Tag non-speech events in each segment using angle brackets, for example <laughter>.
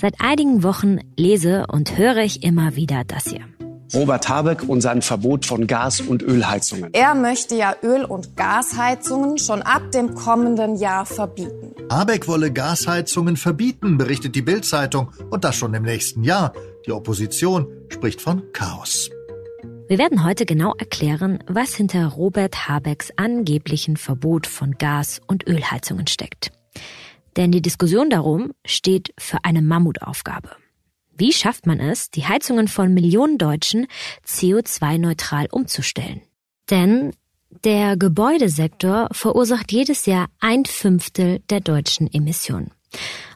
Seit einigen Wochen lese und höre ich immer wieder das hier. Robert Habeck und sein Verbot von Gas- und Ölheizungen. Er möchte ja Öl- und Gasheizungen schon ab dem kommenden Jahr verbieten. Habeck wolle Gasheizungen verbieten, berichtet die Bild-Zeitung. Und das schon im nächsten Jahr. Die Opposition spricht von Chaos. Wir werden heute genau erklären, was hinter Robert Habecks angeblichen Verbot von Gas- und Ölheizungen steckt. Denn die Diskussion darum steht für eine Mammutaufgabe. Wie schafft man es, die Heizungen von Millionen Deutschen CO2-neutral umzustellen? Denn der Gebäudesektor verursacht jedes Jahr ein Fünftel der deutschen Emissionen.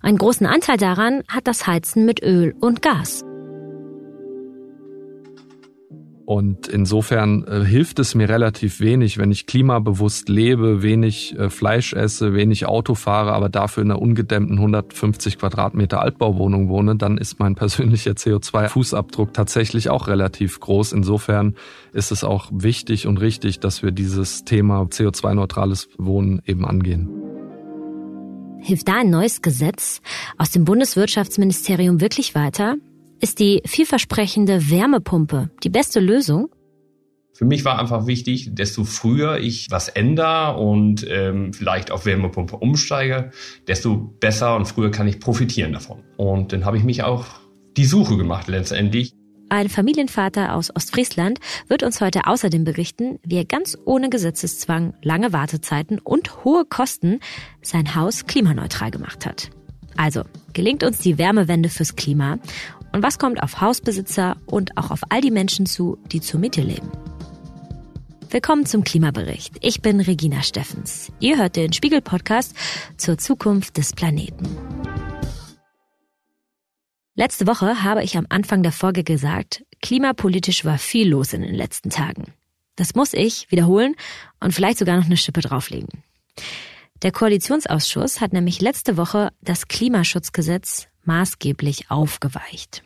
Einen großen Anteil daran hat das Heizen mit Öl und Gas. Und insofern äh, hilft es mir relativ wenig, wenn ich klimabewusst lebe, wenig äh, Fleisch esse, wenig Auto fahre, aber dafür in einer ungedämmten 150 Quadratmeter Altbauwohnung wohne, dann ist mein <laughs> persönlicher CO2-Fußabdruck tatsächlich auch relativ groß. Insofern ist es auch wichtig und richtig, dass wir dieses Thema CO2-neutrales Wohnen eben angehen. Hilft da ein neues Gesetz aus dem Bundeswirtschaftsministerium wirklich weiter? Ist die vielversprechende Wärmepumpe die beste Lösung? Für mich war einfach wichtig, desto früher ich was ändere und ähm, vielleicht auf Wärmepumpe umsteige, desto besser und früher kann ich profitieren davon. Und dann habe ich mich auch die Suche gemacht letztendlich. Ein Familienvater aus Ostfriesland wird uns heute außerdem berichten, wie er ganz ohne Gesetzeszwang, lange Wartezeiten und hohe Kosten sein Haus klimaneutral gemacht hat. Also, gelingt uns die Wärmewende fürs Klima und was kommt auf Hausbesitzer und auch auf all die Menschen zu, die zur Miete leben? Willkommen zum Klimabericht. Ich bin Regina Steffens. Ihr hört den Spiegel-Podcast zur Zukunft des Planeten. Letzte Woche habe ich am Anfang der Folge gesagt, klimapolitisch war viel los in den letzten Tagen. Das muss ich wiederholen und vielleicht sogar noch eine Schippe drauflegen. Der Koalitionsausschuss hat nämlich letzte Woche das Klimaschutzgesetz maßgeblich aufgeweicht.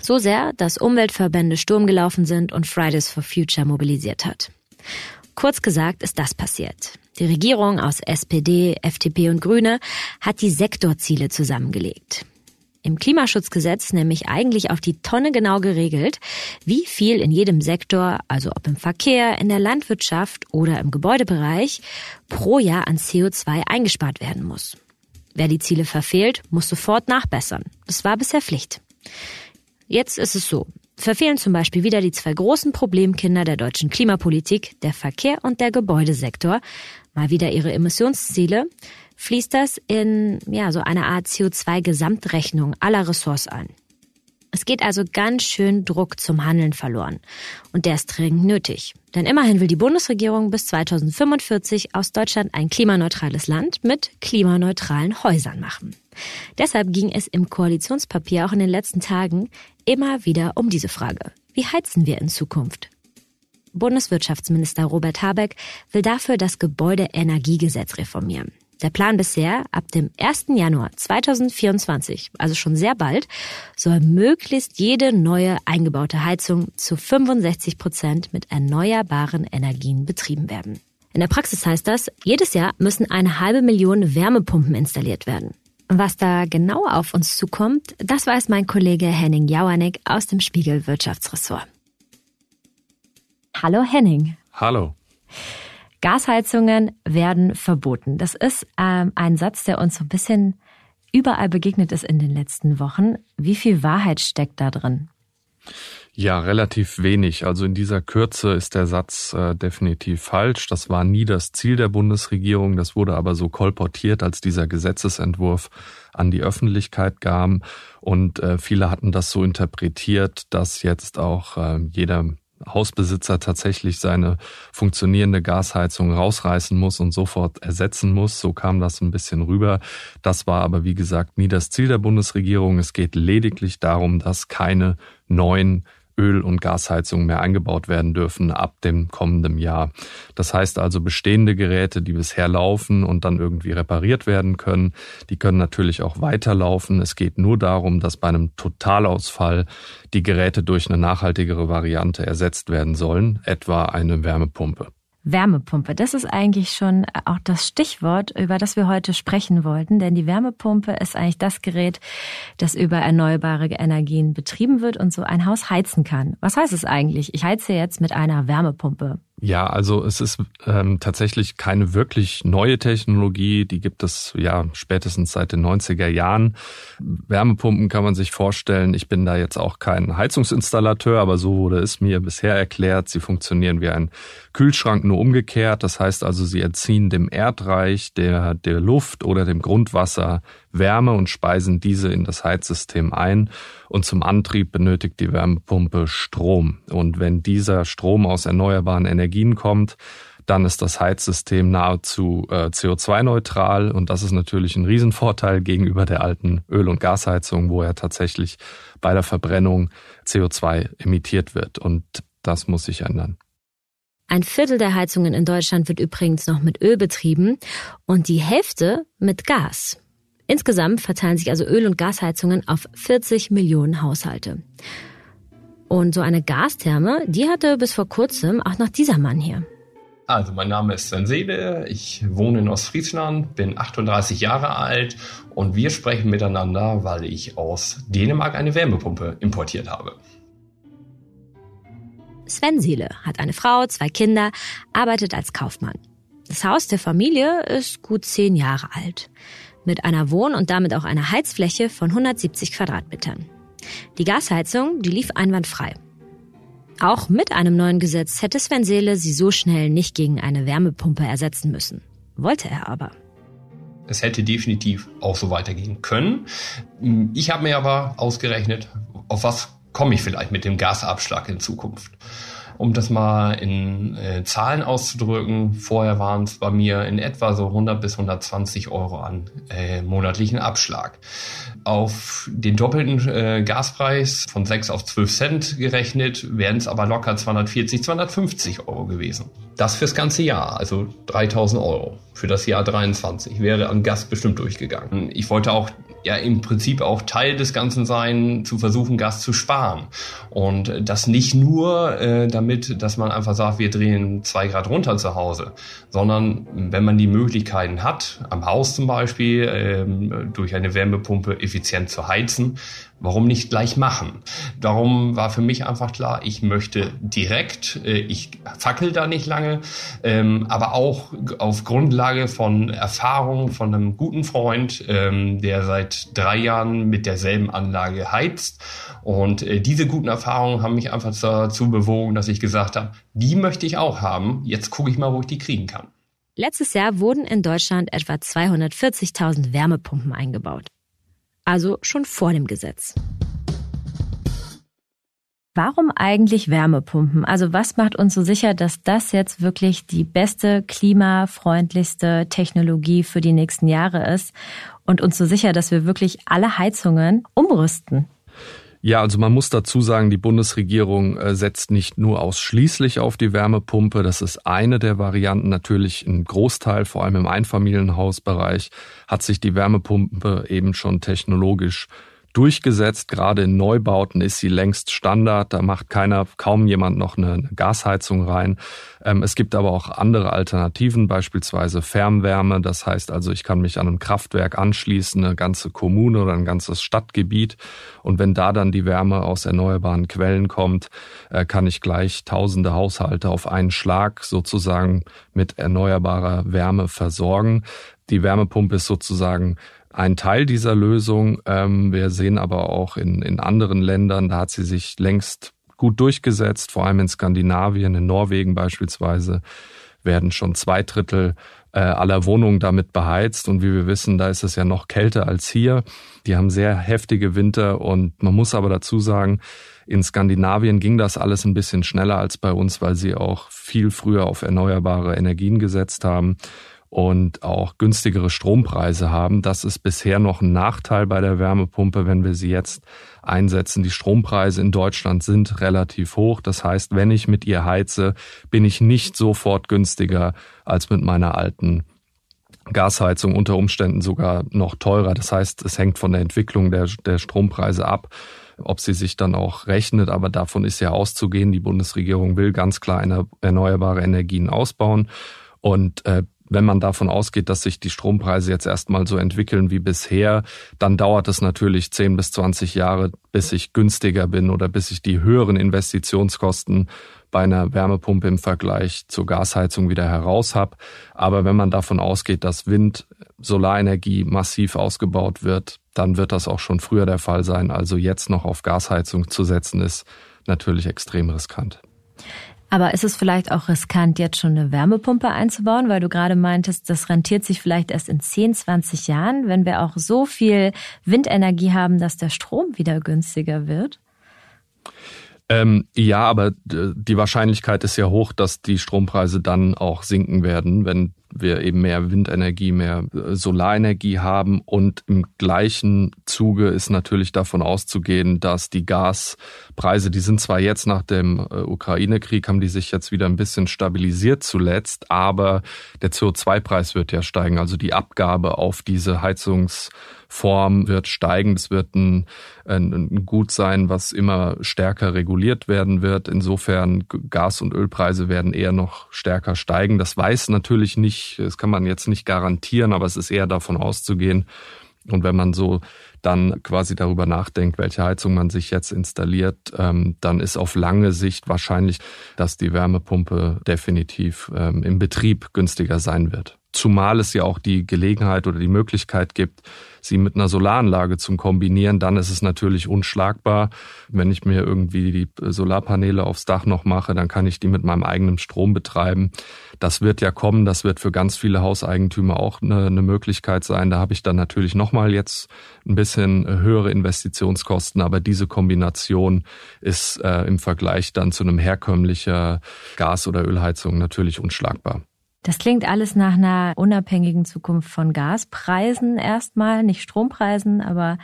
So sehr, dass Umweltverbände Sturm gelaufen sind und Fridays for Future mobilisiert hat. Kurz gesagt ist das passiert. Die Regierung aus SPD, FDP und Grüne hat die Sektorziele zusammengelegt. Im Klimaschutzgesetz nämlich eigentlich auf die Tonne genau geregelt, wie viel in jedem Sektor, also ob im Verkehr, in der Landwirtschaft oder im Gebäudebereich, pro Jahr an CO2 eingespart werden muss. Wer die Ziele verfehlt, muss sofort nachbessern. Das war bisher Pflicht. Jetzt ist es so. Verfehlen zum Beispiel wieder die zwei großen Problemkinder der deutschen Klimapolitik, der Verkehr und der Gebäudesektor, mal wieder ihre Emissionsziele, fließt das in ja so eine Art CO2-Gesamtrechnung aller Ressorts ein. Es geht also ganz schön Druck zum Handeln verloren. Und der ist dringend nötig. Denn immerhin will die Bundesregierung bis 2045 aus Deutschland ein klimaneutrales Land mit klimaneutralen Häusern machen. Deshalb ging es im Koalitionspapier auch in den letzten Tagen immer wieder um diese Frage. Wie heizen wir in Zukunft? Bundeswirtschaftsminister Robert Habeck will dafür das Gebäudeenergiegesetz reformieren. Der Plan bisher, ab dem 1. Januar 2024, also schon sehr bald, soll möglichst jede neue eingebaute Heizung zu 65 Prozent mit erneuerbaren Energien betrieben werden. In der Praxis heißt das, jedes Jahr müssen eine halbe Million Wärmepumpen installiert werden. Was da genau auf uns zukommt, das weiß mein Kollege Henning Jauernick aus dem Spiegel Wirtschaftsressort. Hallo Henning. Hallo. Gasheizungen werden verboten. Das ist ähm, ein Satz, der uns so ein bisschen überall begegnet ist in den letzten Wochen. Wie viel Wahrheit steckt da drin? Ja, relativ wenig. Also in dieser Kürze ist der Satz äh, definitiv falsch. Das war nie das Ziel der Bundesregierung. Das wurde aber so kolportiert, als dieser Gesetzesentwurf an die Öffentlichkeit kam. Und äh, viele hatten das so interpretiert, dass jetzt auch äh, jeder Hausbesitzer tatsächlich seine funktionierende Gasheizung rausreißen muss und sofort ersetzen muss. So kam das ein bisschen rüber. Das war aber, wie gesagt, nie das Ziel der Bundesregierung. Es geht lediglich darum, dass keine neuen Öl- und Gasheizungen mehr eingebaut werden dürfen ab dem kommenden Jahr. Das heißt also, bestehende Geräte, die bisher laufen und dann irgendwie repariert werden können, die können natürlich auch weiterlaufen. Es geht nur darum, dass bei einem Totalausfall die Geräte durch eine nachhaltigere Variante ersetzt werden sollen, etwa eine Wärmepumpe. Wärmepumpe, das ist eigentlich schon auch das Stichwort, über das wir heute sprechen wollten, denn die Wärmepumpe ist eigentlich das Gerät, das über erneuerbare Energien betrieben wird und so ein Haus heizen kann. Was heißt es eigentlich? Ich heize jetzt mit einer Wärmepumpe. Ja, also es ist ähm, tatsächlich keine wirklich neue Technologie. Die gibt es ja spätestens seit den 90er Jahren. Wärmepumpen kann man sich vorstellen. Ich bin da jetzt auch kein Heizungsinstallateur, aber so wurde es mir bisher erklärt. Sie funktionieren wie ein Kühlschrank nur umgekehrt. Das heißt also, sie entziehen dem Erdreich, der, der Luft oder dem Grundwasser Wärme und speisen diese in das Heizsystem ein. Und zum Antrieb benötigt die Wärmepumpe Strom. Und wenn dieser Strom aus erneuerbaren Energien kommt, dann ist das Heizsystem nahezu äh, CO2-neutral und das ist natürlich ein Riesenvorteil gegenüber der alten Öl- und Gasheizung, wo ja tatsächlich bei der Verbrennung CO2 emittiert wird und das muss sich ändern. Ein Viertel der Heizungen in Deutschland wird übrigens noch mit Öl betrieben und die Hälfte mit Gas. Insgesamt verteilen sich also Öl- und Gasheizungen auf 40 Millionen Haushalte. Und so eine Gastherme, die hatte bis vor kurzem auch noch dieser Mann hier. Also mein Name ist Sven Seele, ich wohne in Ostfriesland, bin 38 Jahre alt und wir sprechen miteinander, weil ich aus Dänemark eine Wärmepumpe importiert habe. Sven Seele hat eine Frau, zwei Kinder, arbeitet als Kaufmann. Das Haus der Familie ist gut zehn Jahre alt mit einer Wohn- und damit auch einer Heizfläche von 170 Quadratmetern. Die Gasheizung, die lief einwandfrei. Auch mit einem neuen Gesetz hätte Sven Seele sie so schnell nicht gegen eine Wärmepumpe ersetzen müssen. Wollte er aber. Es hätte definitiv auch so weitergehen können. Ich habe mir aber ausgerechnet, auf was komme ich vielleicht mit dem Gasabschlag in Zukunft. Um das mal in äh, Zahlen auszudrücken, vorher waren es bei mir in etwa so 100 bis 120 Euro an äh, monatlichen Abschlag. Auf den doppelten äh, Gaspreis von 6 auf 12 Cent gerechnet, wären es aber locker 240, 250 Euro gewesen. Das fürs ganze Jahr, also 3000 Euro für das Jahr 23 wäre an Gas bestimmt durchgegangen. Ich wollte auch ja im Prinzip auch Teil des Ganzen sein, zu versuchen, Gas zu sparen. Und das nicht nur äh, damit, dass man einfach sagt, wir drehen zwei Grad runter zu Hause, sondern wenn man die Möglichkeiten hat, am Haus zum Beispiel, ähm, durch eine Wärmepumpe effizient zu heizen, Warum nicht gleich machen? Darum war für mich einfach klar, ich möchte direkt, äh, ich fackel da nicht lange, ähm, aber auch auf Grundlage von Erfahrung von einem guten Freund, ähm, der seit drei Jahren mit derselben Anlage heizt. Und äh, diese guten Erfahrungen haben mich einfach dazu bewogen, dass ich gesagt habe, die möchte ich auch haben. Jetzt gucke ich mal, wo ich die kriegen kann. Letztes Jahr wurden in Deutschland etwa 240.000 Wärmepumpen eingebaut also schon vor dem Gesetz. Warum eigentlich Wärmepumpen? Also was macht uns so sicher, dass das jetzt wirklich die beste, klimafreundlichste Technologie für die nächsten Jahre ist und uns so sicher, dass wir wirklich alle Heizungen umrüsten? Ja, also man muss dazu sagen, die Bundesregierung äh, setzt nicht nur ausschließlich auf die Wärmepumpe. Das ist eine der Varianten. Natürlich ein Großteil, vor allem im Einfamilienhausbereich, hat sich die Wärmepumpe eben schon technologisch durchgesetzt. Gerade in Neubauten ist sie längst Standard. Da macht keiner, kaum jemand noch eine Gasheizung rein. Ähm, es gibt aber auch andere Alternativen, beispielsweise Fernwärme. Das heißt also, ich kann mich an ein Kraftwerk anschließen, eine ganze Kommune oder ein ganzes Stadtgebiet. Und wenn da dann die Wärme aus erneuerbaren Quellen kommt, äh, kann ich gleich tausende Haushalte auf einen Schlag sozusagen mit erneuerbarer Wärme versorgen. Die Wärmepumpe ist sozusagen ein Teil dieser Lösung. Ähm, wir sehen aber auch in, in anderen Ländern, da hat sie sich längst gut durchgesetzt, vor allem in Skandinavien, in Norwegen beispielsweise, werden schon zwei Drittel äh, aller Wohnungen damit beheizt. Und wie wir wissen, da ist es ja noch kälter als hier. Die haben sehr heftige Winter und man muss aber dazu sagen, in Skandinavien ging das alles ein bisschen schneller als bei uns, weil sie auch viel früher auf erneuerbare Energien gesetzt haben und auch günstigere Strompreise haben. Das ist bisher noch ein Nachteil bei der Wärmepumpe, wenn wir sie jetzt einsetzen. Die Strompreise in Deutschland sind relativ hoch. Das heißt, wenn ich mit ihr heize, bin ich nicht sofort günstiger als mit meiner alten Gasheizung unter Umständen sogar noch teurer. Das heißt, es hängt von der Entwicklung der, der Strompreise ab, ob sie sich dann auch rechnet. Aber davon ist ja auszugehen. Die Bundesregierung will ganz klar erneuerbare Energien ausbauen. Und äh, wenn man davon ausgeht, dass sich die Strompreise jetzt erstmal so entwickeln wie bisher, dann dauert es natürlich 10 bis 20 Jahre, bis ich günstiger bin oder bis ich die höheren Investitionskosten bei einer Wärmepumpe im Vergleich zur Gasheizung wieder heraus habe. Aber wenn man davon ausgeht, dass Wind, Solarenergie massiv ausgebaut wird, dann wird das auch schon früher der Fall sein. Also jetzt noch auf Gasheizung zu setzen, ist natürlich extrem riskant. Aber ist es vielleicht auch riskant, jetzt schon eine Wärmepumpe einzubauen, weil du gerade meintest, das rentiert sich vielleicht erst in 10, 20 Jahren, wenn wir auch so viel Windenergie haben, dass der Strom wieder günstiger wird? Ähm, ja, aber die Wahrscheinlichkeit ist ja hoch, dass die Strompreise dann auch sinken werden, wenn wir eben mehr Windenergie, mehr äh, Solarenergie haben. Und im gleichen Zuge ist natürlich davon auszugehen, dass die Gaspreise, die sind zwar jetzt nach dem äh, Ukraine-Krieg, haben die sich jetzt wieder ein bisschen stabilisiert zuletzt, aber der CO2-Preis wird ja steigen. Also die Abgabe auf diese Heizungs Form wird steigen. Es wird ein, ein, Gut sein, was immer stärker reguliert werden wird. Insofern Gas- und Ölpreise werden eher noch stärker steigen. Das weiß natürlich nicht, das kann man jetzt nicht garantieren, aber es ist eher davon auszugehen. Und wenn man so dann quasi darüber nachdenkt, welche Heizung man sich jetzt installiert, ähm, dann ist auf lange Sicht wahrscheinlich, dass die Wärmepumpe definitiv ähm, im Betrieb günstiger sein wird. Zumal es ja auch die Gelegenheit oder die Möglichkeit gibt, sie mit einer Solaranlage zu kombinieren, dann ist es natürlich unschlagbar. Wenn ich mir irgendwie die Solarpaneele aufs Dach noch mache, dann kann ich die mit meinem eigenen Strom betreiben. Das wird ja kommen, das wird für ganz viele Hauseigentümer auch eine, eine Möglichkeit sein. Da habe ich dann natürlich nochmal jetzt ein bisschen höhere Investitionskosten, aber diese Kombination ist äh, im Vergleich dann zu einem herkömmlicher Gas- oder Ölheizung natürlich unschlagbar. Das klingt alles nach einer unabhängigen Zukunft von Gaspreisen erstmal, nicht Strompreisen, aber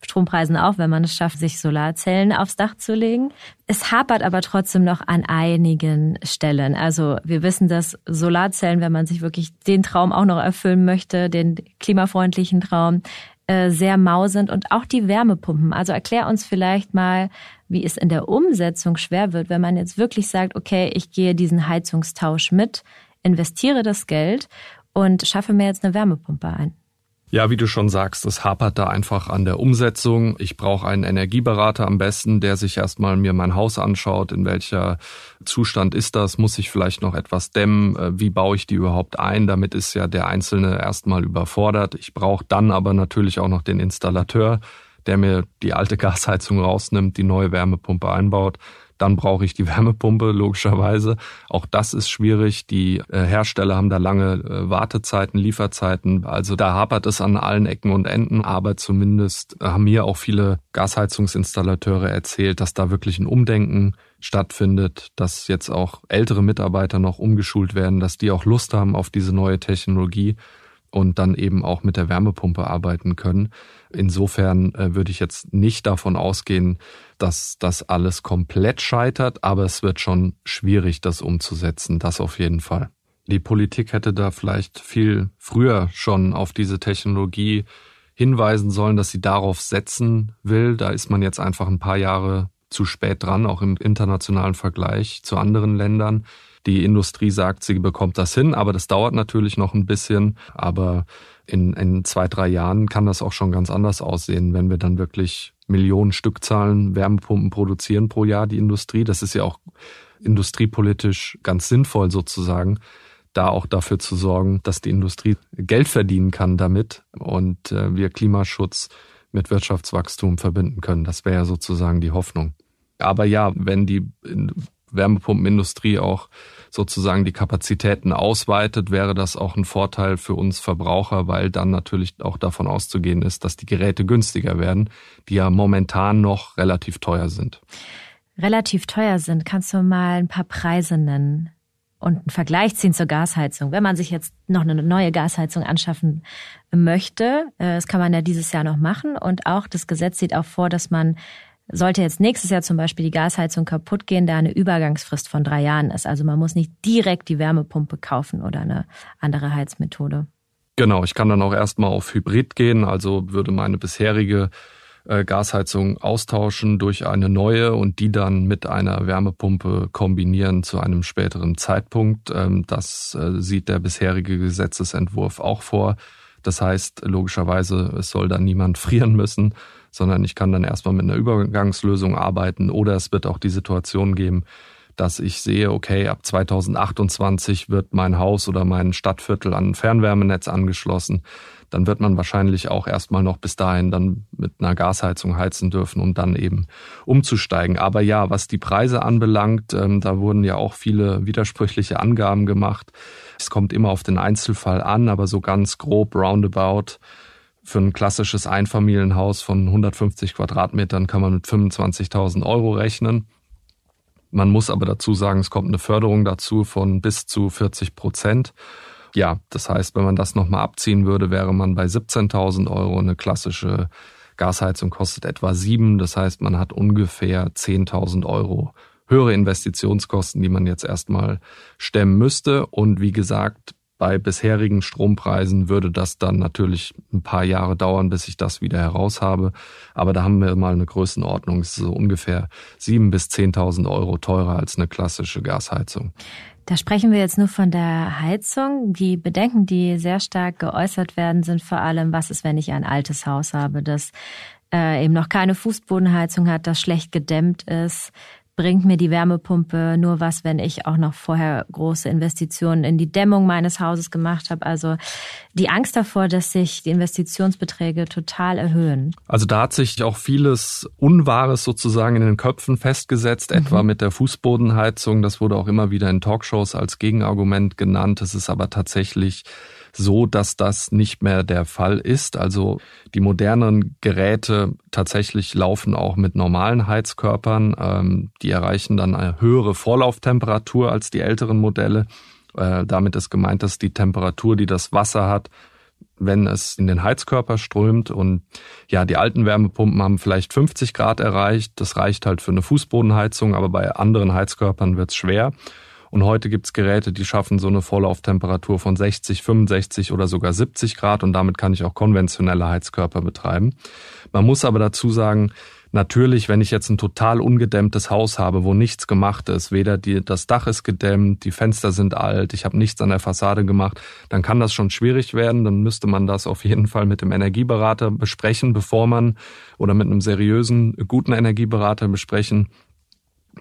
Strompreisen auch, wenn man es schafft, sich Solarzellen aufs Dach zu legen. Es hapert aber trotzdem noch an einigen Stellen. Also wir wissen, dass Solarzellen, wenn man sich wirklich den Traum auch noch erfüllen möchte, den klimafreundlichen Traum, äh, sehr mau sind und auch die Wärmepumpen. Also erklär uns vielleicht mal, wie es in der Umsetzung schwer wird, wenn man jetzt wirklich sagt, okay, ich gehe diesen Heizungstausch mit investiere das Geld und schaffe mir jetzt eine Wärmepumpe ein. Ja, wie du schon sagst, es hapert da einfach an der Umsetzung. Ich brauche einen Energieberater am besten, der sich erstmal mir mein Haus anschaut, in welcher Zustand ist das, muss ich vielleicht noch etwas dämmen, äh, wie baue ich die überhaupt ein, damit ist ja der Einzelne erstmal überfordert. Ich brauche dann aber natürlich auch noch den Installateur, der mir die alte <laughs> Gasheizung rausnimmt, die neue Wärmepumpe einbaut. Dann brauche ich die <laughs> Wärmepumpe, logischerweise. Auch das ist schwierig. Die äh, Hersteller haben da lange äh, Wartezeiten, Lieferzeiten. Also da hapert es an allen Ecken und Enden. Aber zumindest haben mir auch viele Gasheizungsinstallateure erzählt, dass da wirklich ein Umdenken stattfindet, dass jetzt auch ältere Mitarbeiter noch umgeschult werden, dass die auch Lust haben auf diese neue Technologie und dann eben auch mit der Wärmepumpe arbeiten können. Insofern äh, würde ich jetzt nicht davon ausgehen, dass das alles komplett scheitert, aber es wird schon schwierig, das umzusetzen, das auf jeden Fall. Die Politik hätte da vielleicht viel früher schon auf diese Technologie hinweisen sollen, dass sie darauf setzen will. Da ist man jetzt einfach ein paar Jahre zu spät dran, auch im internationalen Vergleich zu anderen Ländern. Die Industrie sagt, sie bekommt das hin, aber das dauert natürlich noch ein bisschen. Aber in, in zwei, drei Jahren kann das auch schon ganz anders aussehen, wenn wir dann wirklich Millionen Stückzahlen Wärmepumpen produzieren pro Jahr, die Industrie. Das ist ja auch industriepolitisch ganz sinnvoll sozusagen, da auch dafür zu sorgen, dass die Industrie Geld verdienen kann damit und äh, wir Klimaschutz mit Wirtschaftswachstum verbinden können. Das wäre ja sozusagen die Hoffnung. Aber ja, wenn die Wärmepumpenindustrie auch sozusagen die Kapazitäten ausweitet, wäre das auch ein Vorteil für uns Verbraucher, weil dann natürlich auch davon auszugehen ist, dass die Geräte günstiger werden, die ja momentan noch relativ teuer sind. Relativ teuer sind, kannst du mal ein paar Preise nennen? und einen Vergleich ziehen zur Gasheizung. Wenn man sich jetzt noch eine neue Gasheizung anschaffen möchte, äh, das kann man ja dieses Jahr noch machen. Und auch das Gesetz sieht auch vor, dass man sollte jetzt nächstes Jahr zum Beispiel die Gasheizung kaputt gehen, da eine Übergangsfrist von drei Jahren ist. Also man muss nicht direkt die Wärmepumpe kaufen oder eine andere Heizmethode. Genau, ich kann dann auch erstmal auf Hybrid gehen, also würde meine bisherige äh, Gasheizung austauschen durch eine neue und die dann mit einer Wärmepumpe kombinieren zu einem späteren Zeitpunkt. Ähm, das äh, sieht der bisherige Gesetzesentwurf auch vor. Das heißt, logischerweise, es soll dann niemand <laughs> frieren müssen, sondern ich kann dann erstmal mit einer Übergangslösung arbeiten oder es wird auch die Situation geben, dass ich sehe, okay, ab 2028 wird mein Haus oder mein Stadtviertel an ein Fernwärmenetz angeschlossen. Dann wird man wahrscheinlich auch erstmal noch bis dahin dann mit einer Gasheizung heizen dürfen, um dann eben umzusteigen. Aber ja, was die Preise anbelangt, ähm, da wurden ja auch viele widersprüchliche Angaben gemacht. Es kommt immer auf den Einzelfall an, aber so ganz grob roundabout für ein klassisches Einfamilienhaus von 150 Quadratmetern kann man mit 25.000 Euro rechnen. Man muss aber dazu sagen, es kommt eine Förderung dazu von bis zu 40 Prozent. Ja, das heißt, wenn man das nochmal abziehen würde, wäre man bei 17.000 Euro. Eine klassische Gasheizung kostet etwa sieben. Das heißt, man hat ungefähr 10.000 Euro höhere Investitionskosten, die man jetzt erstmal stemmen müsste. Und wie gesagt, bei bisherigen Strompreisen würde das dann natürlich ein paar Jahre dauern, bis ich das wieder heraus habe. Aber da haben wir mal eine Größenordnung. Es ist so ungefähr sieben bis zehntausend Euro teurer als eine klassische Gasheizung. Da sprechen wir jetzt nur von der Heizung. Die Bedenken, die sehr stark geäußert werden, sind vor allem, was ist, wenn ich ein altes Haus habe, das äh, eben noch keine Fußbodenheizung hat, das schlecht gedämmt ist, bringt mir die Wärmepumpe nur was, wenn ich auch noch vorher große Investitionen in die Dämmung meines Hauses gemacht habe. Also die Angst davor, dass sich die Investitionsbeträge total erhöhen. Also da hat sich auch vieles Unwahres sozusagen in den Köpfen festgesetzt, mhm. etwa mit der Fußbodenheizung. Das wurde auch immer wieder in Talkshows als Gegenargument genannt. Es ist aber tatsächlich so, dass das nicht mehr der Fall ist. Also die modernen Geräte tatsächlich laufen auch mit normalen Heizkörpern. Ähm, die erreichen dann eine höhere Vorlauftemperatur als die älteren Modelle. Äh, damit ist gemeint, dass die Temperatur, die das Wasser hat, wenn es in den Heizkörper strömt. Und ja, die alten Wärmepumpen haben vielleicht 50 Grad erreicht. Das reicht halt für eine Fußbodenheizung, aber bei anderen Heizkörpern wird es schwer. Und heute gibt's Geräte, die schaffen so eine Vorlauftemperatur von 60, 65 oder sogar 70 Grad und damit kann ich auch konventionelle Heizkörper betreiben. Man muss aber dazu sagen, Natürlich, wenn ich jetzt ein total ungedämmtes Haus habe, wo nichts gemacht ist, weder die, das Dach ist gedämmt, die Fenster sind alt, ich habe nichts an der Fassade gemacht, dann kann das schon schwierig werden. Dann müsste man das auf jeden Fall mit dem Energieberater besprechen, bevor man oder mit einem seriösen, guten Energieberater besprechen,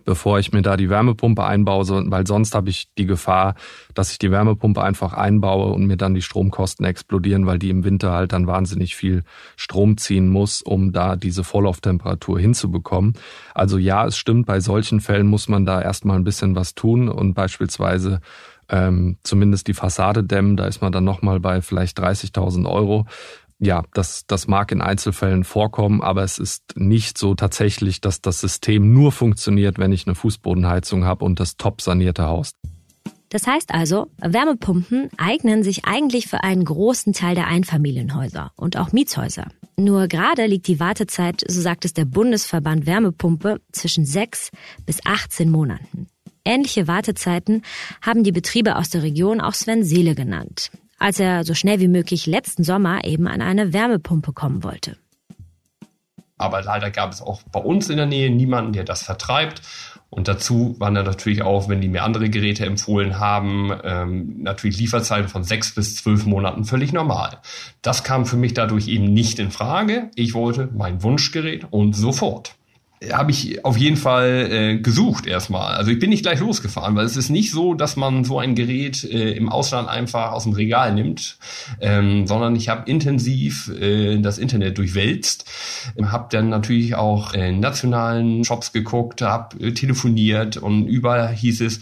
bevor ich mir da die Wärmepumpe einbaue, weil sonst habe ich die Gefahr, dass ich die Wärmepumpe einfach einbaue und mir dann die Stromkosten explodieren, weil die im Winter halt dann wahnsinnig viel Strom ziehen muss, um da diese Vorlauftemperatur hinzubekommen. Also ja, es stimmt, bei solchen Fällen muss man da erstmal ein bisschen was tun und beispielsweise ähm, zumindest die Fassade dämmen, da ist man dann nochmal bei vielleicht 30.000 Euro ja, das, das mag in Einzelfällen vorkommen, aber es ist nicht so tatsächlich, dass das System nur funktioniert, wenn ich eine Fußbodenheizung habe und das top sanierte Haus. Das heißt also, Wärmepumpen eignen sich eigentlich für einen großen Teil der Einfamilienhäuser und auch Mietshäuser. Nur gerade liegt die Wartezeit, so sagt es der Bundesverband Wärmepumpe, zwischen sechs bis 18 Monaten. Ähnliche Wartezeiten haben die Betriebe aus der Region auch Sven Seele genannt als er so schnell wie möglich letzten Sommer eben an eine Wärmepumpe kommen wollte. Aber leider gab es auch bei uns in der Nähe niemanden, der das vertreibt. Und dazu waren dann natürlich auch, wenn die mir andere Geräte empfohlen haben, ähm, natürlich Lieferzeiten von sechs bis zwölf Monaten völlig normal. Das kam für mich dadurch eben nicht in Frage. Ich wollte mein Wunschgerät und sofort habe ich auf jeden Fall äh, gesucht erstmal. Also ich bin nicht gleich losgefahren, weil es ist nicht so, dass man so ein Gerät äh, im Ausland einfach aus dem Regal nimmt, ähm, sondern ich habe intensiv äh, das Internet durchwälzt, habe dann natürlich auch in nationalen Shops geguckt, habe äh, telefoniert und überall hieß es,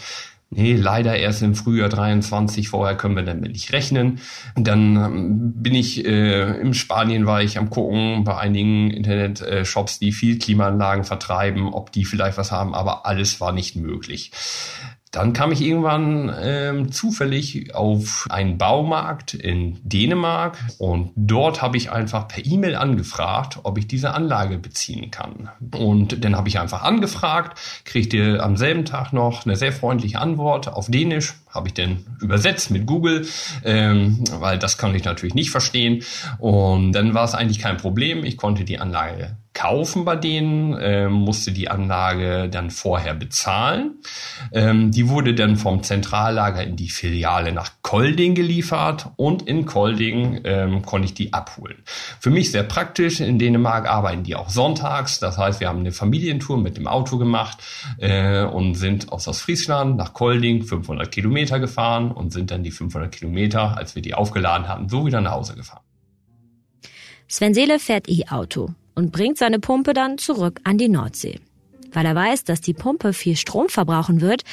Nee, leider erst im Frühjahr 23, vorher können wir damit nicht rechnen. Dann ähm, bin ich äh, in Spanien war ich am gucken bei einigen Internet-Shops, die viel Klimaanlagen vertreiben, ob die vielleicht was haben, aber alles war nicht möglich. Dann kam ich irgendwann ähm, zufällig auf einen Baumarkt in Dänemark und dort habe ich einfach per E-Mail angefragt, ob ich diese Anlage beziehen kann. Und dann habe ich einfach angefragt, kriegte am selben Tag noch eine sehr freundliche Antwort auf Dänisch, habe ich denn übersetzt mit Google, ähm, weil das kann ich natürlich nicht verstehen. Und dann war es eigentlich kein Problem. Ich konnte die Anlage kaufen bei denen, äh, musste die Anlage dann vorher bezahlen. Ähm, die wurde dann vom Zentrallager in die Filiale nach Kolding geliefert und in Kolding ähm, konnte ich die abholen. Für mich sehr praktisch. In Dänemark arbeiten die auch sonntags. Das heißt, wir haben eine Familientour mit dem Auto gemacht äh, und sind aus Ostfriesland nach Kolding 500 Kilometer gefahren und sind dann die 500 Kilometer, als wir die aufgeladen hatten, so wieder nach Hause gefahren. Sven Seele fährt E-Auto und bringt seine Pumpe dann zurück an die Nordsee. Weil er weiß, dass die Pumpe viel Strom verbrauchen wird,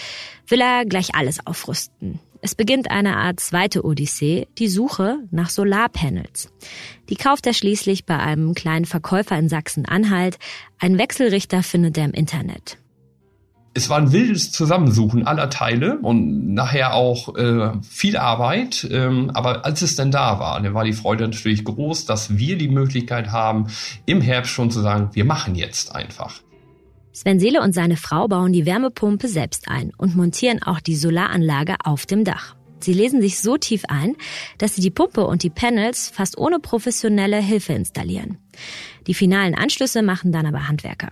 will er gleich alles aufrüsten. Es beginnt eine Art zweite Odyssee, die Suche nach Solarpanels. Die kauft er schließlich bei einem kleinen Verkäufer in Sachsen-Anhalt. Einen Wechselrichter findet er im Internet es war ein wildes Zusammensuchen aller Teile und nachher auch äh, viel Arbeit. Ähm, aber als es denn da war, dann war die Freude natürlich groß, dass wir die Möglichkeit haben, im Herbst schon zu sagen, wir machen jetzt einfach. Sven Seele und seine Frau bauen die Wärmepumpe selbst ein und montieren auch die Solaranlage auf dem Dach. Sie lesen sich so tief ein, dass sie die Pumpe und die Panels fast ohne professionelle Hilfe installieren. Die finalen Anschlüsse machen dann aber Handwerker.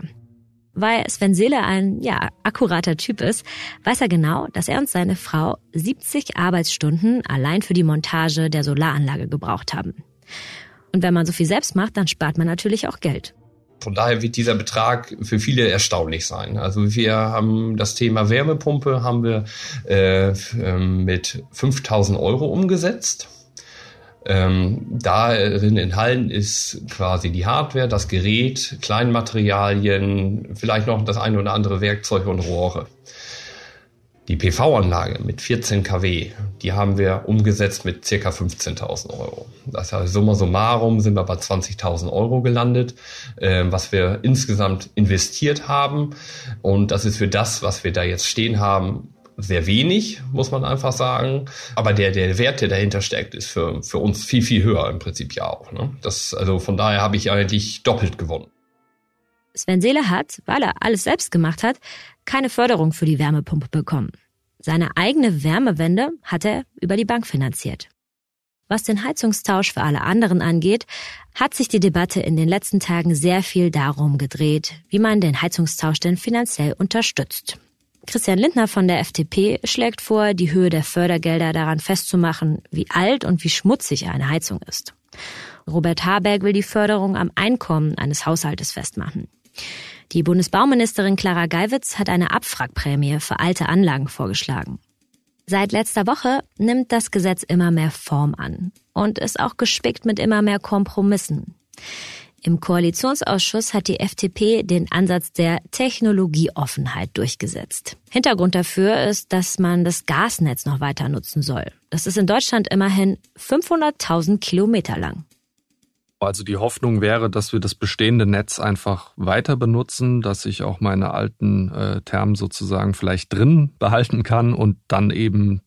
Weil Sven Seele ein, ja, akkurater Typ ist, weiß er genau, dass er und seine Frau 70 Arbeitsstunden allein für die Montage der Solaranlage gebraucht haben. Und wenn man so viel selbst macht, dann spart man natürlich auch Geld. Von daher wird dieser Betrag für viele erstaunlich sein. Also wir haben das Thema Wärmepumpe haben wir äh, ähm, mit 5000 Euro umgesetzt. Ähm, darin enthalten ist quasi die Hardware, das Gerät, Kleinmaterialien, vielleicht noch das eine oder andere Werkzeug und Rohre. Die PV-Anlage mit 14 kW, die haben wir umgesetzt mit circa 15.000 Euro. Das heißt, summa summarum sind wir bei 20.000 Euro gelandet, äh, was wir insgesamt investiert haben. Und das ist für das, was wir da jetzt stehen haben, sehr wenig, muss man einfach sagen. Aber der, der Wert, der dahinter steckt, ist für, für uns viel, viel höher im Prinzip ja auch. Ne? Das, also von daher habe ich eigentlich doppelt gewonnen. Sven Seele hat, weil er alles selbst gemacht hat, keine Förderung für die Wärmepumpe bekommen. Seine eigene Wärmewende hat er über die Bank finanziert. Was den Heizungstausch für alle anderen angeht, hat sich die Debatte in den letzten Tagen sehr viel darum gedreht, wie man den Heizungstausch denn finanziell unterstützt. Christian Lindner von der FDP schlägt vor, die Höhe der Fördergelder daran festzumachen, wie alt und wie schmutzig eine Heizung ist. Robert Habeck will die Förderung am Einkommen eines Haushaltes festmachen. Die Bundesbauministerin Clara Geiwitz hat eine Abfragprämie für alte Anlagen vorgeschlagen. Seit letzter Woche nimmt das Gesetz immer mehr Form an und ist auch gespickt mit immer mehr Kompromissen. Im Koalitionsausschuss hat die FDP den Ansatz der Technologieoffenheit durchgesetzt. Hintergrund dafür ist, dass man das Gasnetz noch weiter nutzen soll. Das ist in Deutschland immerhin 500.000 Kilometer lang. Also die Hoffnung wäre, dass wir das bestehende Netz einfach weiter benutzen, dass ich auch meine alten äh, Thermen sozusagen vielleicht drin behalten kann und dann eben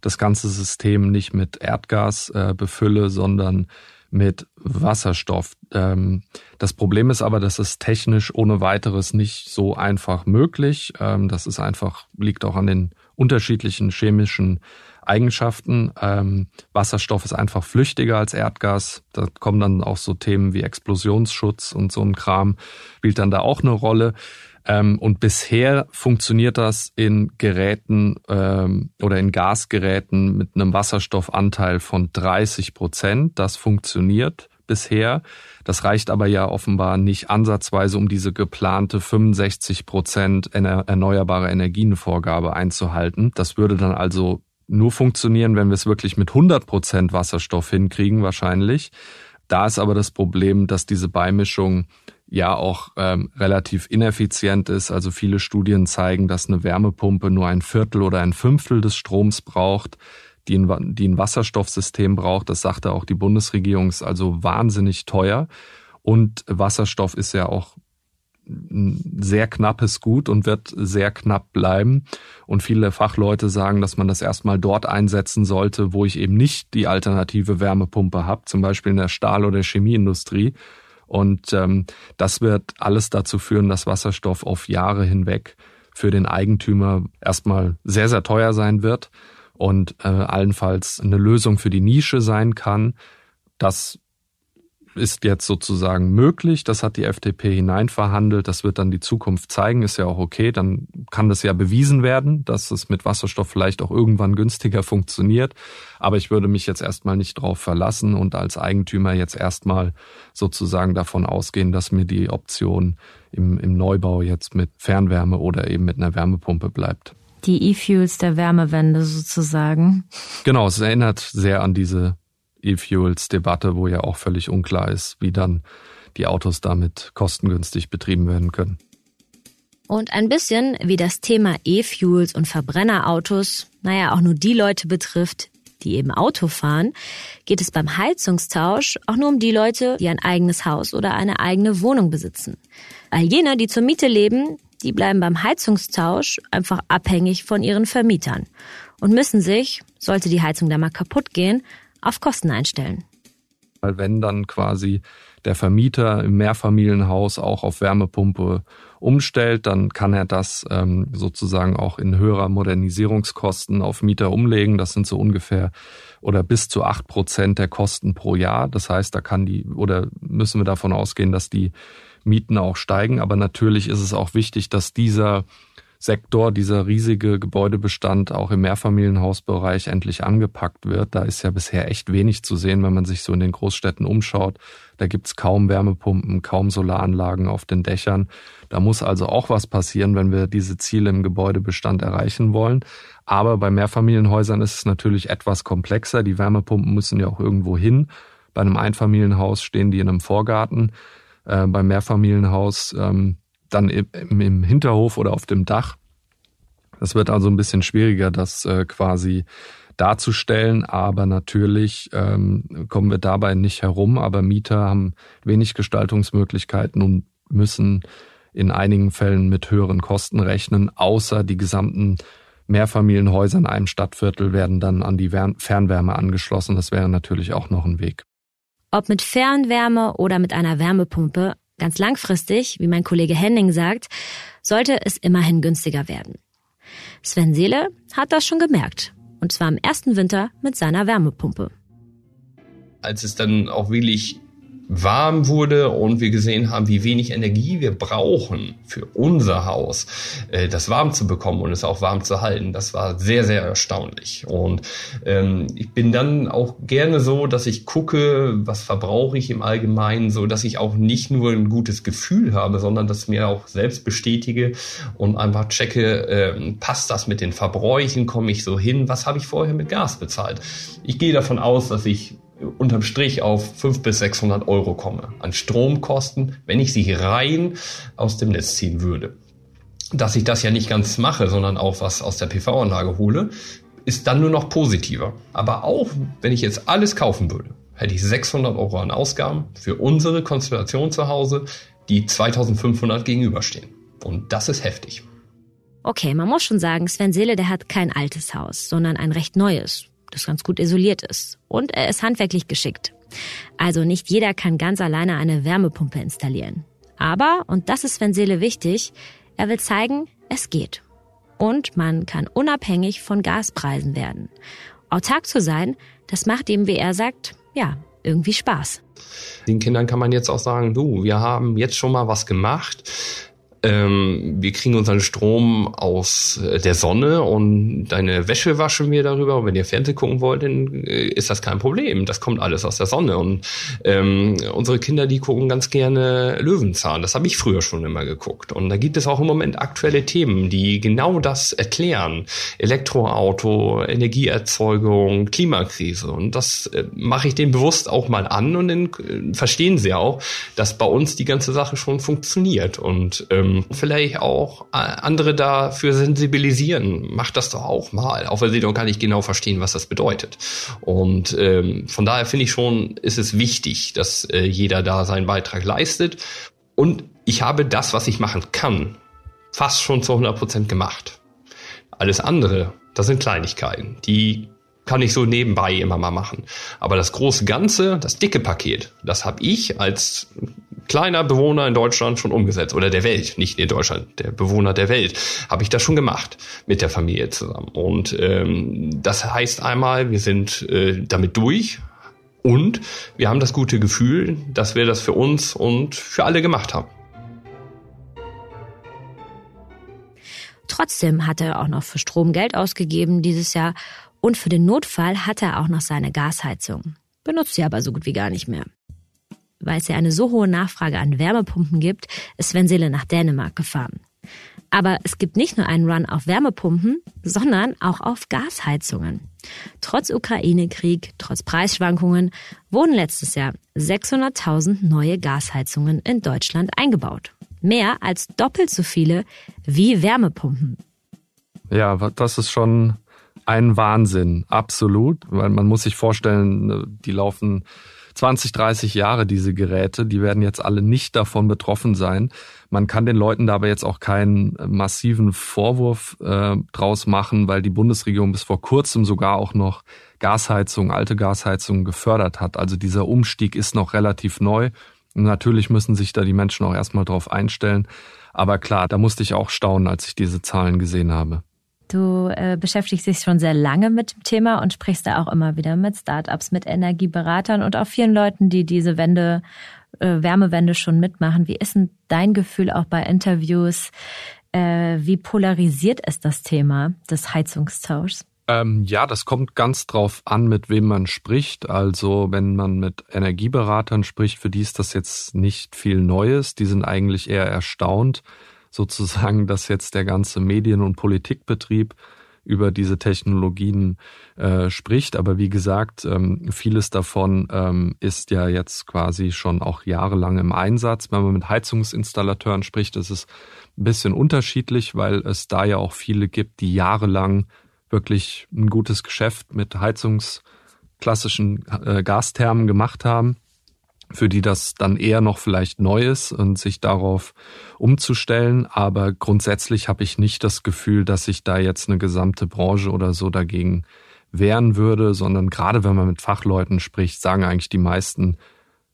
das ganze System nicht mit Erdgas äh, befülle, sondern mit Wasserstoff. Ähm, das Problem ist aber, dass es technisch ohne weiteres nicht so einfach möglich. Ähm, das ist einfach, liegt auch an den unterschiedlichen chemischen Eigenschaften. Ähm, Wasserstoff ist einfach flüchtiger als Erdgas. Da kommen dann auch so Themen wie Explosionsschutz und so ein Kram, spielt dann da auch eine Rolle. Ähm, und bisher funktioniert das in Geräten ähm, oder in Gasgeräten mit einem Wasserstoffanteil von 30 Prozent. Das funktioniert bisher. Das reicht aber ja offenbar nicht ansatzweise, um diese geplante 65 Prozent erneuerbare Energienvorgabe einzuhalten. Das würde dann also nur funktionieren, wenn wir es wirklich mit 100 Prozent Wasserstoff hinkriegen, wahrscheinlich. Da ist aber das Problem, dass diese Beimischung ja auch ähm, relativ ineffizient ist. Also viele Studien zeigen, dass eine Wärmepumpe nur ein Viertel oder ein Fünftel des Stroms braucht, die ein, die ein Wasserstoffsystem braucht. Das sagte auch die Bundesregierung, ist also wahnsinnig teuer. Und Wasserstoff ist ja auch ein sehr knappes Gut und wird sehr knapp bleiben. Und viele Fachleute sagen, dass man das erstmal dort einsetzen sollte, wo ich eben nicht die alternative Wärmepumpe habe, zum Beispiel in der Stahl- oder Chemieindustrie. Und ähm, das wird alles dazu führen, dass Wasserstoff auf Jahre hinweg für den Eigentümer erstmal sehr, sehr teuer sein wird und äh, allenfalls eine Lösung für die Nische sein kann. Das ist jetzt sozusagen möglich. Das hat die FDP hineinverhandelt. Das wird dann die Zukunft zeigen. Ist ja auch okay. Dann kann das ja bewiesen werden, dass es mit Wasserstoff vielleicht auch irgendwann günstiger funktioniert. Aber ich würde mich jetzt erstmal nicht drauf verlassen und als Eigentümer jetzt erstmal sozusagen davon ausgehen, dass mir die Option im, im Neubau jetzt mit Fernwärme oder eben mit einer Wärmepumpe bleibt. Die E-Fuels der Wärmewende sozusagen. Genau, es erinnert sehr an diese E-Fuels-Debatte, wo ja auch völlig unklar ist, wie dann die Autos damit kostengünstig betrieben werden können. Und ein bisschen wie das Thema E-Fuels und Verbrennerautos, naja, auch nur die Leute betrifft, die eben Auto fahren, geht es beim Heizungstausch auch nur um die Leute, die ein eigenes Haus oder eine eigene Wohnung besitzen. All jene, die zur Miete leben, die bleiben beim Heizungstausch einfach abhängig von ihren Vermietern und müssen sich, sollte die Heizung da mal kaputt gehen, auf Kosten einstellen. Weil wenn dann quasi der Vermieter im Mehrfamilienhaus auch auf Wärmepumpe umstellt, dann kann er das ähm, sozusagen auch in höherer Modernisierungskosten auf Mieter umlegen. Das sind so ungefähr oder bis zu acht Prozent der Kosten pro Jahr. Das heißt, da kann die oder müssen wir davon ausgehen, dass die Mieten auch steigen. Aber natürlich ist es auch wichtig, dass dieser Sektor, dieser riesige Gebäudebestand auch im Mehrfamilienhausbereich endlich angepackt wird. Da ist ja bisher echt wenig zu sehen, wenn man sich so in den Großstädten umschaut. Da gibt's kaum Wärmepumpen, kaum Solaranlagen auf den Dächern. Da muss also auch was passieren, wenn wir diese Ziele im Gebäudebestand erreichen wollen. Aber bei Mehrfamilienhäusern ist es natürlich etwas komplexer. Die Wärmepumpen müssen ja auch irgendwo hin. Bei einem Einfamilienhaus stehen die in einem Vorgarten. Äh, beim Mehrfamilienhaus ähm, dann im, Hinterhof oder auf dem Dach. Das wird also ein bisschen schwieriger, das äh, quasi darzustellen, aber natürlich ähm, kommen wir dabei nicht herum. Aber Mieter haben wenig Gestaltungsmöglichkeiten und müssen in einigen Fällen mit höheren Kosten rechnen, außer die gesamten Mehrfamilienhäuser in einem Stadtviertel werden dann an die Fernwärme angeschlossen. Das wäre natürlich auch noch ein Weg. Ob mit Fernwärme oder mit einer Wärmepumpe, Ganz langfristig, wie mein Kollege Henning sagt, sollte es immerhin günstiger werden. Sven Seele hat das schon gemerkt. Und zwar im ersten Winter mit seiner Wärmepumpe. Als es dann auch wirklich warm wurde und wir gesehen haben, wie wenig Energie wir brauchen für unser Haus, äh, das warm zu bekommen und es auch warm zu halten, das war sehr, sehr erstaunlich. Und ähm, ich bin dann auch gerne so, dass ich gucke, was verbrauche ich im Allgemeinen, so dass ich auch nicht nur ein gutes Gefühl habe, sondern dass mir auch selbst bestätige und einfach checke, äh, passt das mit den Verbräuchen, komme ich so hin, was habe ich vorher mit Gas bezahlt. Ich gehe davon aus, dass ich unterm Strich auf 500 bis 600 Euro komme an Stromkosten, wenn ich sie rein aus dem Netz ziehen würde. Dass ich das ja nicht ganz mache, sondern auch was aus der PV-Anlage hole, ist dann nur noch positiver. Aber auch wenn ich jetzt alles kaufen würde, hätte ich 600 Euro an Ausgaben für unsere Konstellation zu Hause, die 2500 gegenüberstehen. Und das ist heftig. Okay, man muss schon sagen, Sven Seele, der hat kein altes Haus, sondern ein recht neues das ganz gut isoliert ist. Und er ist handwerklich geschickt. Also nicht jeder kann ganz alleine eine Wärmepumpe installieren. Aber, und das ist Sven Seele wichtig, er will zeigen, es geht. Und man kann unabhängig von Gaspreisen werden. Autark zu sein, das macht ihm, wie er sagt, ja, irgendwie Spaß. Den Kindern kann man jetzt auch sagen, du, wir haben jetzt schon mal was gemacht. Ähm, wir kriegen unseren Strom aus äh, der Sonne und deine Wäsche waschen wir darüber. Und wenn ihr Fernsehen gucken wollt, dann äh, ist das kein Problem. Das kommt alles aus der Sonne. Und ähm, unsere Kinder, die gucken ganz gerne Löwenzahn. Das habe ich früher schon immer geguckt. Und da gibt es auch im Moment aktuelle Themen, die genau das erklären. Elektroauto, Energieerzeugung, Klimakrise. Und das äh, mache ich denen bewusst auch mal an und dann äh, verstehen sie auch, dass bei uns die ganze Sache schon funktioniert. Und ähm, vielleicht auch äh, andere dafür sensibilisieren. Macht das doch auch mal, auch wenn sie doch gar nicht genau verstehen, was das bedeutet. Und ähm, von daher finde ich schon, ist es wichtig, dass äh, jeder da seinen Beitrag leistet. Und ich habe das, was ich machen kann, fast schon zu 100 Prozent gemacht. Alles andere, das sind Kleinigkeiten, die kann ich so nebenbei immer mal machen. Aber das große Ganze, das dicke Paket, das habe ich als kleiner Bewohner in Deutschland schon umgesetzt oder der Welt, nicht in Deutschland, der Bewohner der Welt, habe ich das schon gemacht mit der Familie zusammen. Und ähm, das heißt einmal, wir sind äh, damit durch und wir haben das gute Gefühl, dass wir das für uns und für alle gemacht haben. Trotzdem hat er auch noch für Strom Geld ausgegeben dieses Jahr und für den Notfall hat er auch noch seine Gasheizung. Benutzt sie aber so gut wie gar nicht mehr. Weil es ja eine so hohe Nachfrage an Wärmepumpen gibt, ist Sven Seele nach Dänemark gefahren. Aber es gibt nicht nur einen Run auf Wärmepumpen, sondern auch auf Gasheizungen. Trotz Ukraine-Krieg, trotz Preisschwankungen wurden letztes Jahr 600.000 neue Gasheizungen in Deutschland eingebaut. Mehr als doppelt so viele wie Wärmepumpen. Ja, das ist schon ein Wahnsinn, absolut, weil man muss sich vorstellen, die laufen 20, 30 Jahre, diese Geräte, die werden jetzt alle nicht davon betroffen sein. Man kann den Leuten dabei jetzt auch keinen massiven Vorwurf äh, draus machen, weil die Bundesregierung bis vor kurzem sogar auch noch Gasheizung, alte Gasheizungen gefördert hat. Also dieser Umstieg ist noch relativ neu. Natürlich müssen sich da die Menschen auch erstmal drauf einstellen. Aber klar, da musste ich auch staunen, als ich diese Zahlen gesehen habe. Du äh, beschäftigst dich schon sehr lange mit dem Thema und sprichst da auch immer wieder mit Startups, mit Energieberatern und auch vielen Leuten, die diese Wende, äh, Wärmewende schon mitmachen. Wie ist denn dein Gefühl auch bei Interviews? Äh, wie polarisiert ist das Thema des Heizungstauschs? Ähm, ja, das kommt ganz drauf an, mit wem man spricht. Also wenn man mit Energieberatern spricht, für die ist das jetzt nicht viel Neues. Die sind eigentlich eher erstaunt sozusagen, dass jetzt der ganze Medien- und Politikbetrieb über diese Technologien äh, spricht. Aber wie gesagt, ähm, vieles davon ähm, ist ja jetzt quasi schon auch jahrelang im Einsatz. Wenn man mit Heizungsinstallateuren spricht, ist es ein bisschen unterschiedlich, weil es da ja auch viele gibt, die jahrelang wirklich ein gutes Geschäft mit heizungsklassischen äh, Gasthermen gemacht haben für die das dann eher noch vielleicht neu ist und sich darauf umzustellen. Aber grundsätzlich habe ich nicht das Gefühl, dass sich da jetzt eine gesamte Branche oder so dagegen wehren würde, sondern gerade wenn man mit Fachleuten spricht, sagen eigentlich die meisten,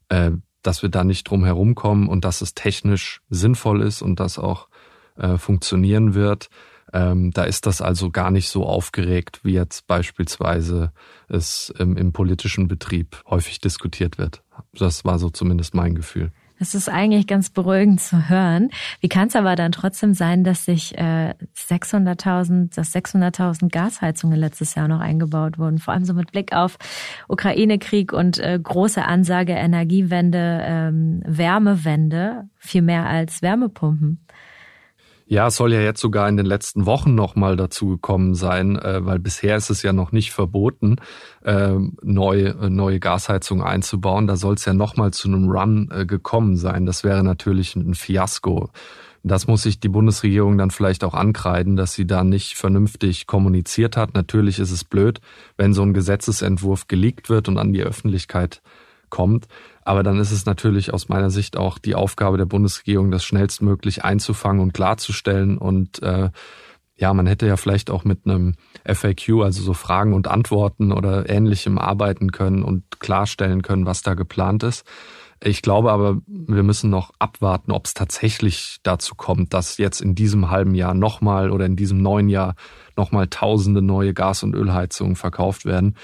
äh, dass wir da nicht drum herumkommen und dass es technisch sinnvoll ist und das auch äh, funktionieren wird. Ähm, da ist das also gar nicht so aufgeregt, wie jetzt beispielsweise es im, im politischen Betrieb häufig diskutiert wird. Das war so zumindest mein Gefühl. Das ist eigentlich ganz beruhigend zu hören. Wie kann es aber dann trotzdem sein, dass sich äh, 600.000, dass 600.000 Gasheizungen letztes Jahr noch eingebaut wurden? Vor allem so mit Blick auf Ukraine-Krieg und äh, große Ansage Energiewende, ähm, Wärmewende, viel mehr als Wärmepumpen. Ja, es soll ja jetzt sogar in den letzten Wochen nochmal dazu gekommen sein, äh, weil bisher ist es ja noch nicht verboten, äh, neue, neue Gasheizungen einzubauen. Da soll es ja nochmal zu einem Run äh, gekommen sein. Das wäre natürlich ein Fiasko. Das muss sich die Bundesregierung dann vielleicht auch ankreiden, dass sie da nicht vernünftig kommuniziert hat. Natürlich ist es blöd, wenn so ein Gesetzesentwurf geleakt wird und an die Öffentlichkeit kommt. Aber dann ist es natürlich aus meiner Sicht auch die Aufgabe der Bundesregierung, das schnellstmöglich einzufangen und klarzustellen. Und äh, ja, man hätte ja vielleicht auch mit einem FAQ, also so Fragen und Antworten oder ähnlichem arbeiten können und klarstellen können, was da geplant ist. Ich glaube aber, wir müssen noch abwarten, ob es tatsächlich dazu kommt, dass jetzt in diesem halben Jahr nochmal oder in diesem neuen Jahr nochmal tausende neue Gas- und Ölheizungen verkauft werden.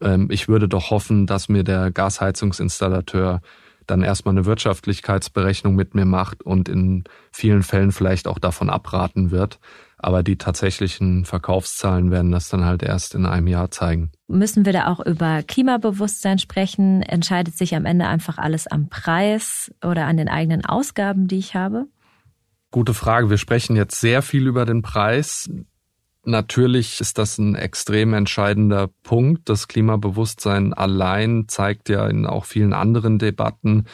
Ähm, ich würde doch hoffen, dass mir der Gasheizungsinstallateur dann erstmal eine Wirtschaftlichkeitsberechnung mit mir macht und in vielen Fällen vielleicht auch davon abraten wird. Aber die tatsächlichen Verkaufszahlen werden das dann halt erst in einem Jahr zeigen. Müssen wir da auch über Klimabewusstsein sprechen? Entscheidet sich am Ende einfach alles am Preis oder an den eigenen Ausgaben, die ich habe? Gute Frage. Wir sprechen jetzt sehr viel über den Preis. Natürlich ist das ein extrem entscheidender Punkt. Das Klimabewusstsein allein zeigt ja in auch vielen anderen Debatten,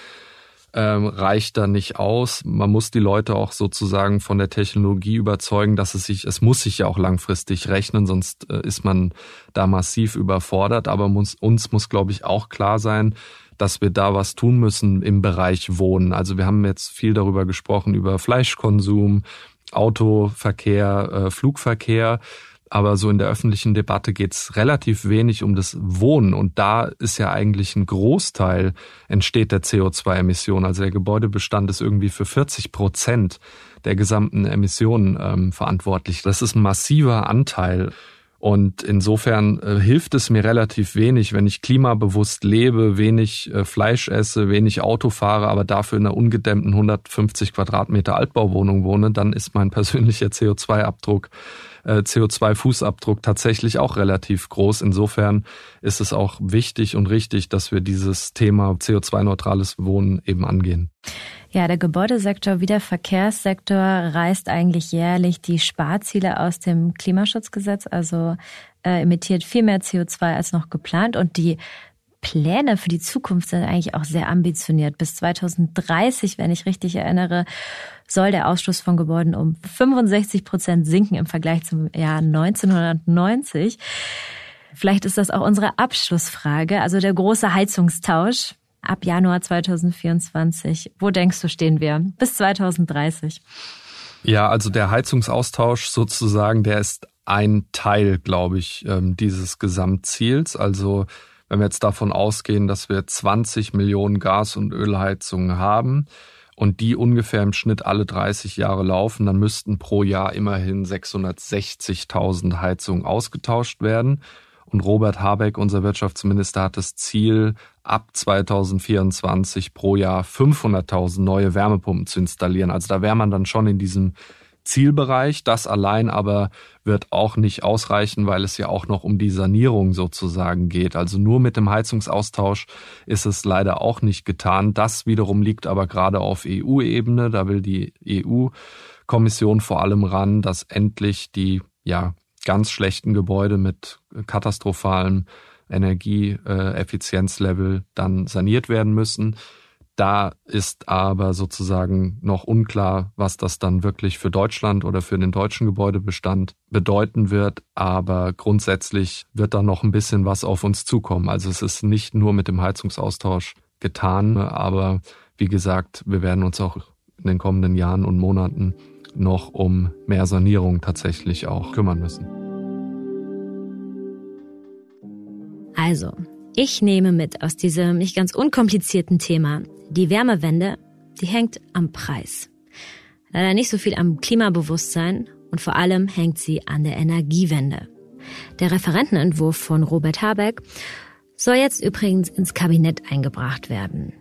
ähm, reicht da nicht aus. Man muss die Leute auch sozusagen von der Technologie überzeugen, dass es sich, es muss sich ja auch langfristig rechnen, sonst äh, ist man da massiv überfordert. Aber muss, uns muss, glaube ich, auch klar sein, dass wir da was tun müssen im Bereich Wohnen. Also wir haben jetzt viel darüber gesprochen, über Fleischkonsum, Autoverkehr, äh, Flugverkehr. aber so in der öffentlichen Debatte geht's relativ wenig um das Wohnen. Und da ist ja eigentlich ein Großteil entsteht der CO2-Emission. Also der Gebäudebestand ist irgendwie für 40 Prozent der gesamten Emissionen ähm, verantwortlich. Das ist ein massiver Anteil. Und insofern äh, hilft es mir relativ wenig, wenn ich klimabewusst lebe, wenig äh, Fleisch esse, wenig Auto fahre, aber dafür in einer ungedämmten 150 Quadratmeter Altbauwohnung wohne, dann ist mein <laughs> persönlicher CO2-Abdruck äh, CO2-Fußabdruck tatsächlich auch relativ groß. Insofern ist es auch wichtig und richtig, dass wir dieses Thema CO2-neutrales Wohnen eben angehen. Ja, der Gebäudesektor wie der Verkehrssektor reißt eigentlich jährlich die Sparziele aus dem Klimaschutzgesetz, also äh, emittiert viel mehr CO2 als noch geplant und die Pläne für die Zukunft sind eigentlich auch sehr ambitioniert. Bis 2030, wenn ich richtig erinnere, soll der Ausstoß von Gebäuden um 65 Prozent sinken im Vergleich zum Jahr 1990. Vielleicht ist das auch unsere Abschlussfrage, also der große Heizungstausch ab Januar 2024. Wo denkst du, stehen wir bis 2030? Ja, also der Heizungsaustausch sozusagen, der ist ein Teil, glaube ich, ähm, dieses Gesamtziels. Also wenn wir jetzt davon ausgehen, dass wir 20 Millionen Gas- und Ölheizungen haben und die ungefähr im Schnitt alle 30 Jahre laufen, dann müssten pro Jahr immerhin 660.000 Heizungen ausgetauscht werden. Und Robert Habeck, unser Wirtschaftsminister, hat das Ziel, ab 2024 pro Jahr 500.000 neue Wärmepumpen zu installieren. Also da wäre man dann schon in diesem Zielbereich. Das allein aber wird auch nicht ausreichen, weil es ja auch noch um die Sanierung sozusagen geht. Also nur mit dem Heizungsaustausch ist es leider auch nicht getan. Das wiederum liegt aber gerade auf EU-Ebene. Da will die EU-Kommission vor allem ran, dass endlich die ja ganz schlechten Gebäude mit katastrophalem Energieeffizienzlevel dann saniert werden müssen. Da ist aber sozusagen noch unklar, was das dann wirklich für Deutschland oder für den deutschen Gebäudebestand bedeuten wird. Aber grundsätzlich wird da noch ein bisschen was auf uns zukommen. Also es ist nicht nur mit dem Heizungsaustausch getan, aber wie gesagt, wir werden uns auch in den kommenden Jahren und Monaten noch um mehr Sanierung tatsächlich auch kümmern müssen. Also, ich nehme mit aus diesem nicht ganz unkomplizierten Thema, die Wärmewende, die hängt am Preis. Leider nicht so viel am Klimabewusstsein und vor allem hängt sie an der Energiewende. Der Referentenentwurf von Robert Habeck soll jetzt übrigens ins Kabinett eingebracht werden.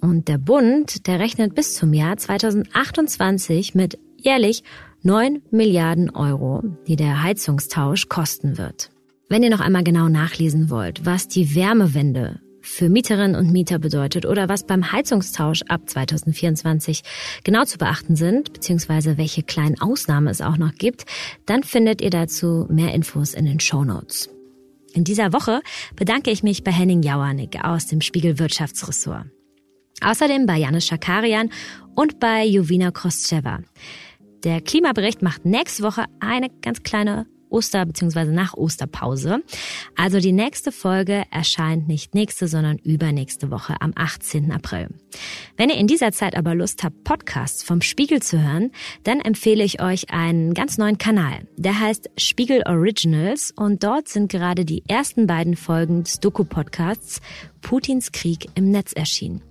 Und der Bund, der rechnet bis zum Jahr 2028 mit jährlich 9 Milliarden Euro, die der Heizungstausch kosten wird. Wenn ihr noch einmal genau nachlesen wollt, was die Wärmewende für Mieterinnen und Mieter bedeutet oder was beim Heizungstausch ab 2024 genau zu beachten sind, beziehungsweise welche kleinen Ausnahmen es auch noch gibt, dann findet ihr dazu mehr Infos in den Show Notes. In dieser Woche bedanke ich mich bei Henning Jauernick aus dem Spiegel Wirtschaftsressort. Außerdem bei Janis Schakarian und bei Jovina Krostcheva. Der Klimabericht macht nächste Woche eine ganz kleine Oster- bzw. nach Osterpause. Also die nächste Folge erscheint nicht nächste, sondern übernächste Woche am 18. April. Wenn ihr in dieser Zeit aber Lust habt, Podcasts vom Spiegel zu hören, dann empfehle ich euch einen ganz neuen Kanal. Der heißt Spiegel Originals und dort sind gerade die ersten beiden Folgen des Doku-Podcasts Putins Krieg im Netz erschienen.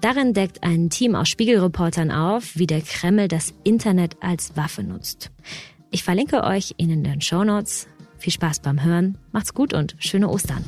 Darin deckt ein Team aus Spiegelreportern auf, wie der Kreml das Internet als Waffe nutzt. Ich verlinke euch in den Show Notes. Viel Spaß beim Hören, macht's gut und schöne Ostern.